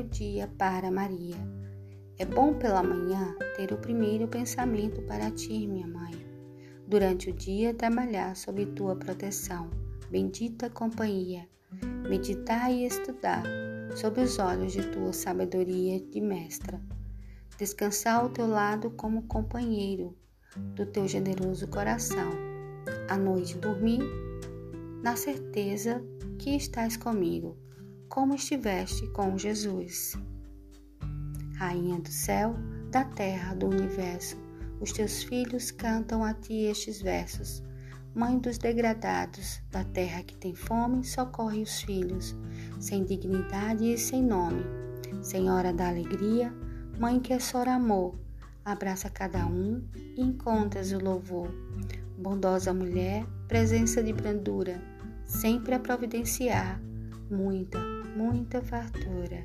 dia para Maria. É bom pela manhã ter o primeiro pensamento para ti, minha mãe. Durante o dia trabalhar sob tua proteção, bendita companhia. Meditar e estudar sob os olhos de tua sabedoria de mestra. Descansar ao teu lado como companheiro do teu generoso coração. À noite dormir na certeza que estás comigo, como estiveste com Jesus. Rainha do céu, da terra, do universo, os teus filhos cantam a ti estes versos. Mãe dos degradados, da terra que tem fome, socorre os filhos, sem dignidade e sem nome. Senhora da alegria, mãe que é só amor, abraça cada um e encontras o louvor. Bondosa mulher, presença de brandura, sempre a providenciar muita, muita fartura.